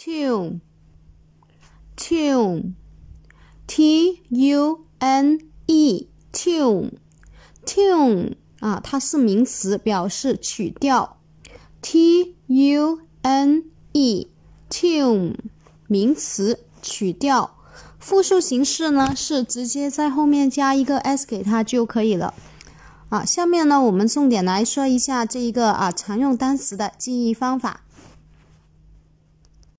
tune，tune，t u n e，tune，tune 啊，它是名词，表示曲调。t u n e，tune，名词，曲调。复数形式呢，是直接在后面加一个 s 给它就可以了。啊，下面呢，我们重点来说一下这一个啊常用单词的记忆方法。